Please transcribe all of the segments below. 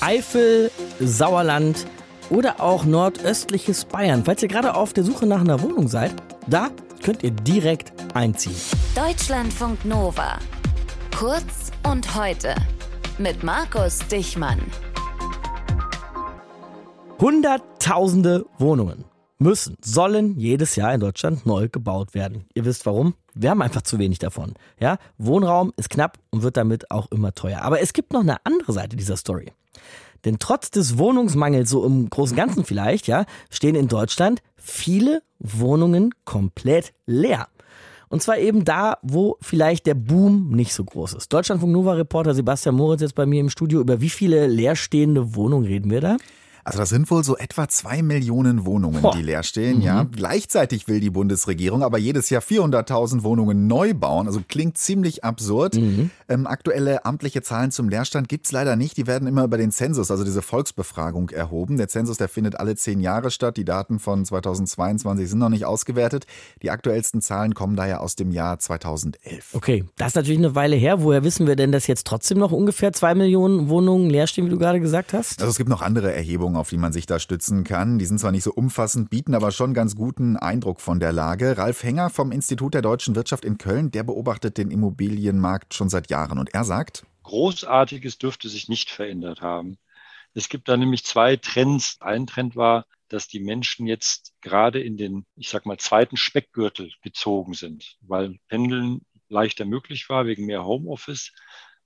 Eifel, Sauerland oder auch nordöstliches Bayern. Falls ihr gerade auf der Suche nach einer Wohnung seid, da könnt ihr direkt einziehen. Deutschlandfunk Nova. Kurz und heute mit Markus Dichmann. Hunderttausende Wohnungen müssen, sollen jedes Jahr in Deutschland neu gebaut werden. Ihr wisst warum? Wir haben einfach zu wenig davon. Ja, Wohnraum ist knapp und wird damit auch immer teuer. Aber es gibt noch eine andere Seite dieser Story. Denn trotz des Wohnungsmangels, so im großen Ganzen vielleicht, ja, stehen in Deutschland viele Wohnungen komplett leer. Und zwar eben da, wo vielleicht der Boom nicht so groß ist. Deutschlandfunk Nova Reporter Sebastian Moritz jetzt bei mir im Studio. Über wie viele leerstehende Wohnungen reden wir da? Also das sind wohl so etwa zwei Millionen Wohnungen, Boah. die leer stehen. Mhm. Ja, gleichzeitig will die Bundesregierung aber jedes Jahr 400.000 Wohnungen neu bauen. Also klingt ziemlich absurd. Mhm. Ähm, aktuelle amtliche Zahlen zum Leerstand gibt's leider nicht. Die werden immer über den Zensus, also diese Volksbefragung, erhoben. Der Zensus, der findet alle zehn Jahre statt. Die Daten von 2022 sind noch nicht ausgewertet. Die aktuellsten Zahlen kommen daher aus dem Jahr 2011. Okay, das ist natürlich eine Weile her. Woher wissen wir denn, dass jetzt trotzdem noch ungefähr zwei Millionen Wohnungen leer stehen, wie du gerade gesagt hast? Also es gibt noch andere Erhebungen auf die man sich da stützen kann. Die sind zwar nicht so umfassend, bieten aber schon ganz guten Eindruck von der Lage. Ralf Henger vom Institut der deutschen Wirtschaft in Köln, der beobachtet den Immobilienmarkt schon seit Jahren und er sagt, Großartiges dürfte sich nicht verändert haben. Es gibt da nämlich zwei Trends. Ein Trend war, dass die Menschen jetzt gerade in den, ich sag mal, zweiten Speckgürtel gezogen sind, weil Pendeln leichter möglich war wegen mehr Homeoffice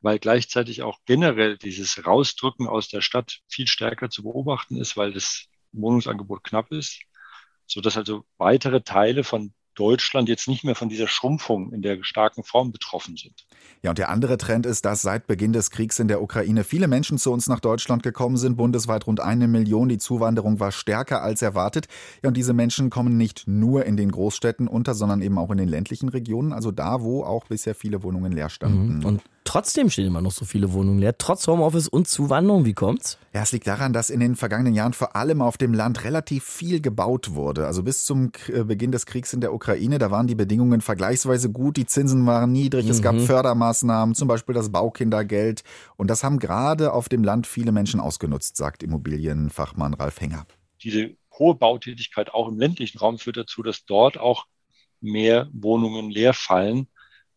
weil gleichzeitig auch generell dieses Rausdrücken aus der Stadt viel stärker zu beobachten ist, weil das Wohnungsangebot knapp ist, so dass also weitere Teile von Deutschland jetzt nicht mehr von dieser Schrumpfung in der starken Form betroffen sind. Ja, und der andere Trend ist, dass seit Beginn des Kriegs in der Ukraine viele Menschen zu uns nach Deutschland gekommen sind, bundesweit rund eine Million. Die Zuwanderung war stärker als erwartet. Ja, und diese Menschen kommen nicht nur in den Großstädten unter, sondern eben auch in den ländlichen Regionen, also da, wo auch bisher viele Wohnungen leer standen. Mhm. Und Trotzdem stehen immer noch so viele Wohnungen leer, trotz Homeoffice und Zuwanderung. Wie kommt's? Ja, es liegt daran, dass in den vergangenen Jahren vor allem auf dem Land relativ viel gebaut wurde. Also bis zum äh, Beginn des Kriegs in der Ukraine, da waren die Bedingungen vergleichsweise gut, die Zinsen waren niedrig, mhm. es gab mhm. Fördermaßnahmen, zum Beispiel das Baukindergeld. Und das haben gerade auf dem Land viele Menschen ausgenutzt, sagt Immobilienfachmann Ralf Henger. Diese hohe Bautätigkeit auch im ländlichen Raum führt dazu, dass dort auch mehr Wohnungen leer fallen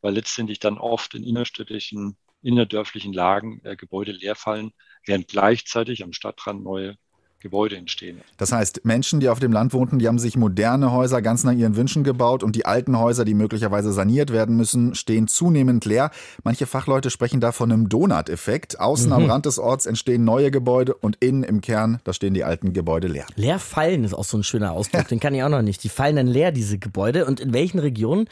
weil letztendlich dann oft in innerstädtischen, innerdörflichen Lagen äh, Gebäude leer fallen, während gleichzeitig am Stadtrand neue Gebäude entstehen. Das heißt, Menschen, die auf dem Land wohnten, die haben sich moderne Häuser ganz nach ihren Wünschen gebaut und die alten Häuser, die möglicherweise saniert werden müssen, stehen zunehmend leer. Manche Fachleute sprechen da von einem Donut-Effekt. Außen mhm. am Rand des Orts entstehen neue Gebäude und innen im Kern, da stehen die alten Gebäude leer. Leer fallen ist auch so ein schöner Ausdruck, den kann ich auch noch nicht. Die fallen dann leer, diese Gebäude. Und in welchen Regionen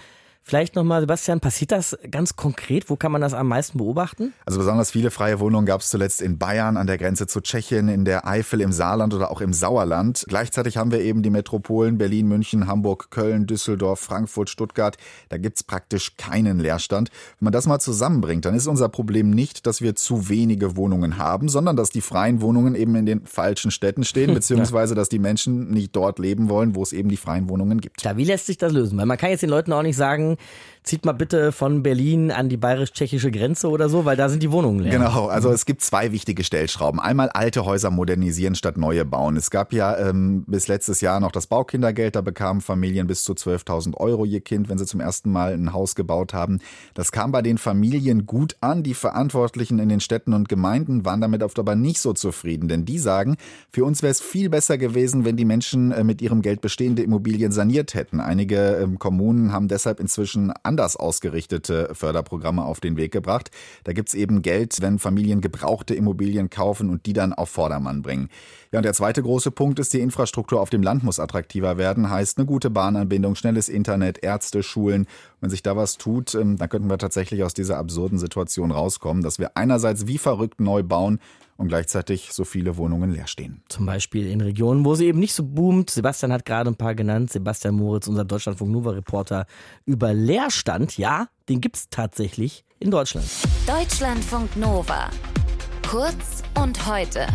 Vielleicht nochmal, Sebastian, passiert das ganz konkret? Wo kann man das am meisten beobachten? Also besonders viele freie Wohnungen gab es zuletzt in Bayern, an der Grenze zu Tschechien, in der Eifel, im Saarland oder auch im Sauerland. Gleichzeitig haben wir eben die Metropolen Berlin, München, Hamburg, Köln, Düsseldorf, Frankfurt, Stuttgart. Da gibt's praktisch keinen Leerstand. Wenn man das mal zusammenbringt, dann ist unser Problem nicht, dass wir zu wenige Wohnungen haben, sondern dass die freien Wohnungen eben in den falschen Städten stehen, beziehungsweise dass die Menschen nicht dort leben wollen, wo es eben die freien Wohnungen gibt. Ja, wie lässt sich das lösen? Weil man kann jetzt den Leuten auch nicht sagen, zieht mal bitte von Berlin an die bayerisch-tschechische Grenze oder so, weil da sind die Wohnungen leer. Genau, also es gibt zwei wichtige Stellschrauben. Einmal alte Häuser modernisieren statt neue bauen. Es gab ja ähm, bis letztes Jahr noch das Baukindergeld, da bekamen Familien bis zu 12.000 Euro je Kind, wenn sie zum ersten Mal ein Haus gebaut haben. Das kam bei den Familien gut an. Die Verantwortlichen in den Städten und Gemeinden waren damit oft aber nicht so zufrieden, denn die sagen, für uns wäre es viel besser gewesen, wenn die Menschen äh, mit ihrem Geld bestehende Immobilien saniert hätten. Einige ähm, Kommunen haben deshalb inzwischen anders ausgerichtete Förderprogramme auf den Weg gebracht. Da gibt es eben Geld, wenn Familien gebrauchte Immobilien kaufen und die dann auf Vordermann bringen. Ja, und der zweite große Punkt ist, die Infrastruktur auf dem Land muss attraktiver werden. Heißt eine gute Bahnanbindung, schnelles Internet, Ärzte, Schulen. Wenn sich da was tut, ähm, dann könnten wir tatsächlich aus dieser absurden Situation rauskommen, dass wir einerseits wie verrückt neu bauen und gleichzeitig so viele Wohnungen leer stehen. Zum Beispiel in Regionen, wo sie eben nicht so boomt. Sebastian hat gerade ein paar genannt. Sebastian Moritz, unser Deutschlandfunk Nova Reporter über Leerstand. Ja, den gibt es tatsächlich in Deutschland. Deutschlandfunk Nova. Kurz und heute.